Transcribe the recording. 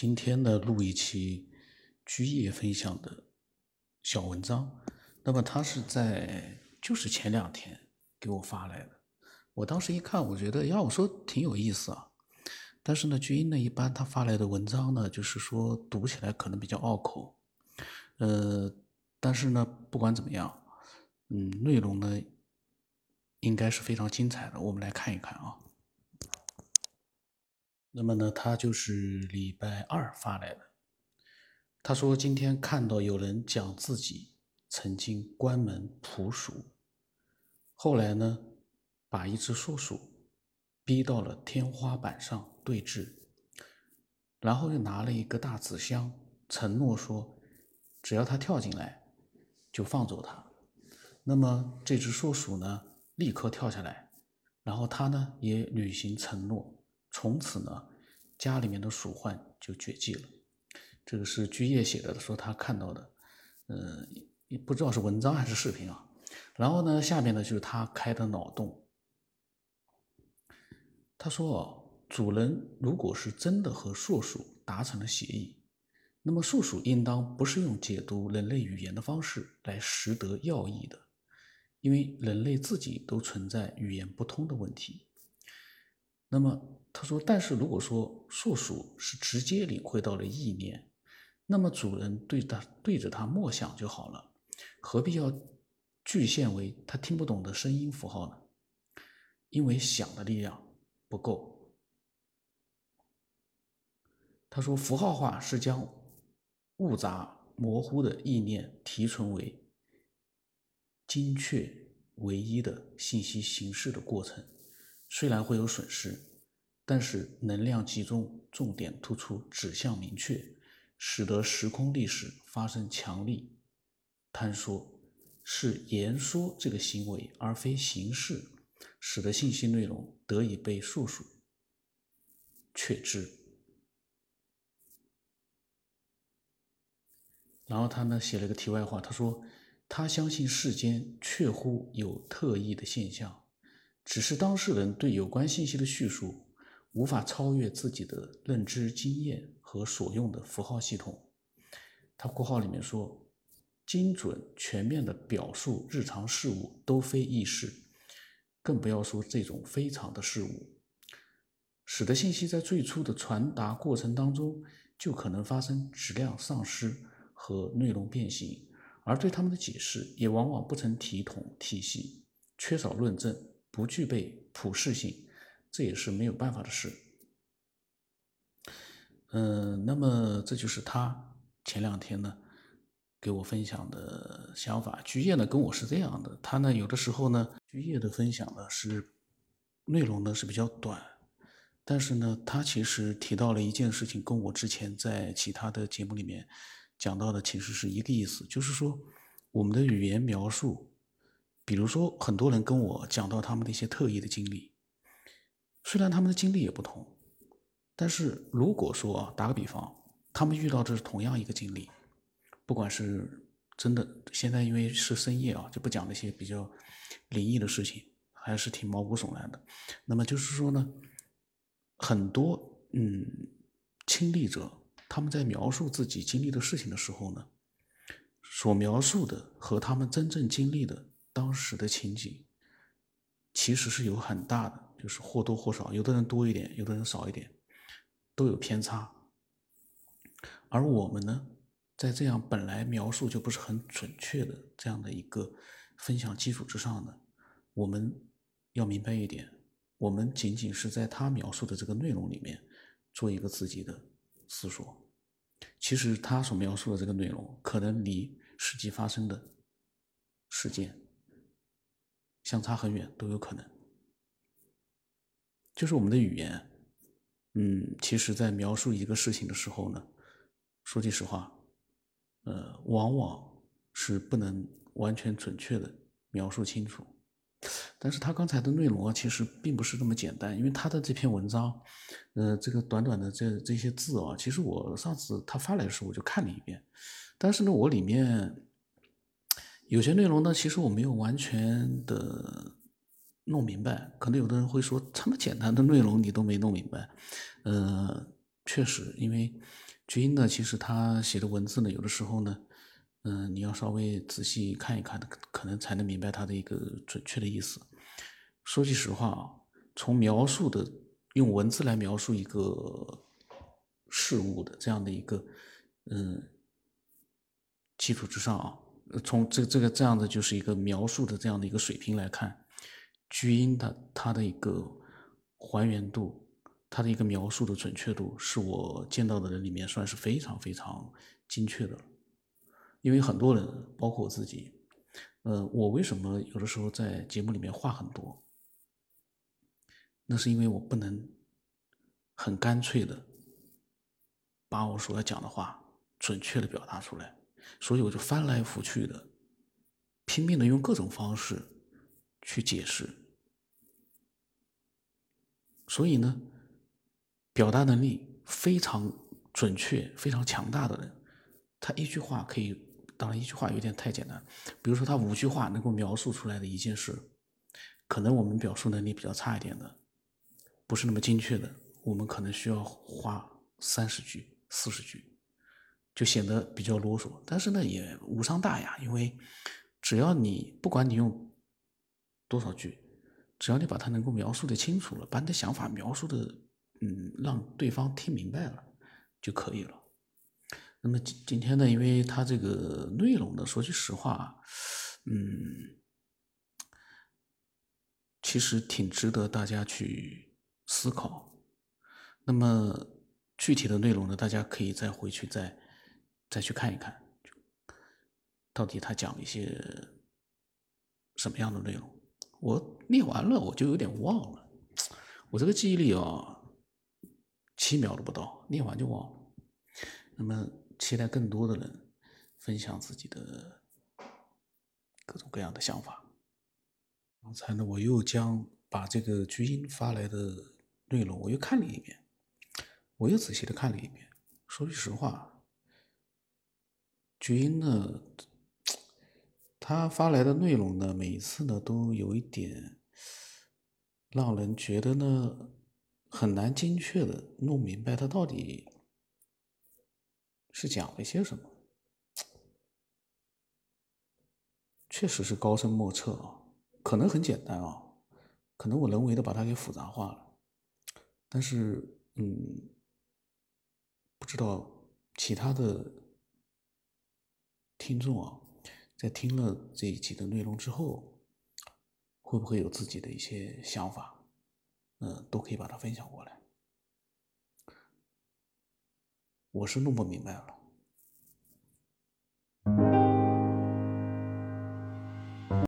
今天呢，录一期居业分享的小文章。那么他是在就是前两天给我发来的。我当时一看，我觉得要我说挺有意思啊。但是呢，居英呢，一般他发来的文章呢，就是说读起来可能比较拗口。呃，但是呢，不管怎么样，嗯，内容呢应该是非常精彩的。我们来看一看啊。那么呢，他就是礼拜二发来的。他说今天看到有人讲自己曾经关门捕鼠，后来呢，把一只硕鼠逼到了天花板上对峙，然后又拿了一个大纸箱，承诺说只要他跳进来，就放走他。那么这只硕鼠呢，立刻跳下来，然后他呢也履行承诺。从此呢，家里面的鼠患就绝迹了。这个是居业写的，说他看到的，嗯，也不知道是文章还是视频啊。然后呢，下面呢就是他开的脑洞。他说，主人如果是真的和硕鼠达成了协议，那么硕鼠应当不是用解读人类语言的方式来识得要义的，因为人类自己都存在语言不通的问题。那么。他说：“但是如果说硕鼠是直接领会到了意念，那么主人对他对着他默想就好了，何必要局限为他听不懂的声音符号呢？因为想的力量不够。”他说：“符号化是将误杂模糊的意念提纯为精确唯一的信息形式的过程，虽然会有损失。”但是能量集中，重点突出，指向明确，使得时空历史发生强力坍缩，是言说这个行为而非形式，使得信息内容得以被述说确知。然后他呢写了个题外话，他说他相信世间确乎有特异的现象，只是当事人对有关信息的叙述。无法超越自己的认知经验和所用的符号系统。他括号里面说，精准全面的表述日常事物都非易事，更不要说这种非常的事物，使得信息在最初的传达过程当中就可能发生质量丧失和内容变形，而对他们的解释也往往不成体统体系，缺少论证，不具备普适性。这也是没有办法的事。嗯，那么这就是他前两天呢给我分享的想法。居业呢跟我是这样的，他呢有的时候呢，居业的分享呢是内容呢是比较短，但是呢他其实提到了一件事情，跟我之前在其他的节目里面讲到的其实是一个意思，就是说我们的语言描述，比如说很多人跟我讲到他们的一些特异的经历。虽然他们的经历也不同，但是如果说，打个比方，他们遇到的是同样一个经历，不管是真的，现在因为是深夜啊，就不讲那些比较灵异的事情，还是挺毛骨悚然的。那么就是说呢，很多嗯亲历者他们在描述自己经历的事情的时候呢，所描述的和他们真正经历的当时的情景，其实是有很大的。就是或多或少，有的人多一点，有的人少一点，都有偏差。而我们呢，在这样本来描述就不是很准确的这样的一个分享基础之上呢，我们要明白一点，我们仅仅是在他描述的这个内容里面做一个自己的思索。其实他所描述的这个内容，可能离实际发生的事件相差很远，都有可能。就是我们的语言，嗯，其实在描述一个事情的时候呢，说句实话，呃，往往是不能完全准确的描述清楚。但是他刚才的内容啊，其实并不是这么简单，因为他的这篇文章，呃，这个短短的这这些字啊，其实我上次他发来的时候我就看了一遍，但是呢，我里面有些内容呢，其实我没有完全的。弄明白，可能有的人会说这么简单的内容你都没弄明白，呃，确实，因为菊英呢，其实他写的文字呢，有的时候呢，嗯，你要稍微仔细看一看，可能才能明白他的一个准确的意思。说句实话啊，从描述的用文字来描述一个事物的这样的一个嗯基础之上啊，从这这个这样的就是一个描述的这样的一个水平来看，菊英的它的一个还原度。他的一个描述的准确度是我见到的人里面算是非常非常精确的，因为很多人，包括我自己，呃，我为什么有的时候在节目里面话很多？那是因为我不能很干脆的把我所要讲的话准确的表达出来，所以我就翻来覆去的拼命的用各种方式去解释，所以呢。表达能力非常准确、非常强大的人，他一句话可以，当然一句话有点太简单。比如说他五句话能够描述出来的一件事，可能我们表述能力比较差一点的，不是那么精确的，我们可能需要花三十句、四十句，就显得比较啰嗦。但是呢，也无伤大雅，因为只要你不管你用多少句，只要你把它能够描述的清楚了，把你的想法描述的。嗯，让对方听明白了就可以了。那么今今天呢，因为它这个内容呢，说句实话，嗯，其实挺值得大家去思考。那么具体的内容呢，大家可以再回去再再去看一看，到底他讲一些什么样的内容。我念完了，我就有点忘了，我这个记忆力啊。七秒都不到，念完就忘了。那么，期待更多的人分享自己的各种各样的想法。刚才呢，我又将把这个菊英发来的内容，我又看了一遍，我又仔细的看了一遍。说句实话，菊英呢，他发来的内容呢，每一次呢，都有一点让人觉得呢。很难精确的弄明白他到底是讲了些什么，确实是高深莫测啊。可能很简单啊，可能我人为的把它给复杂化了，但是嗯，不知道其他的听众啊，在听了这一集的内容之后，会不会有自己的一些想法？嗯，都可以把它分享过来。我是弄不明白了。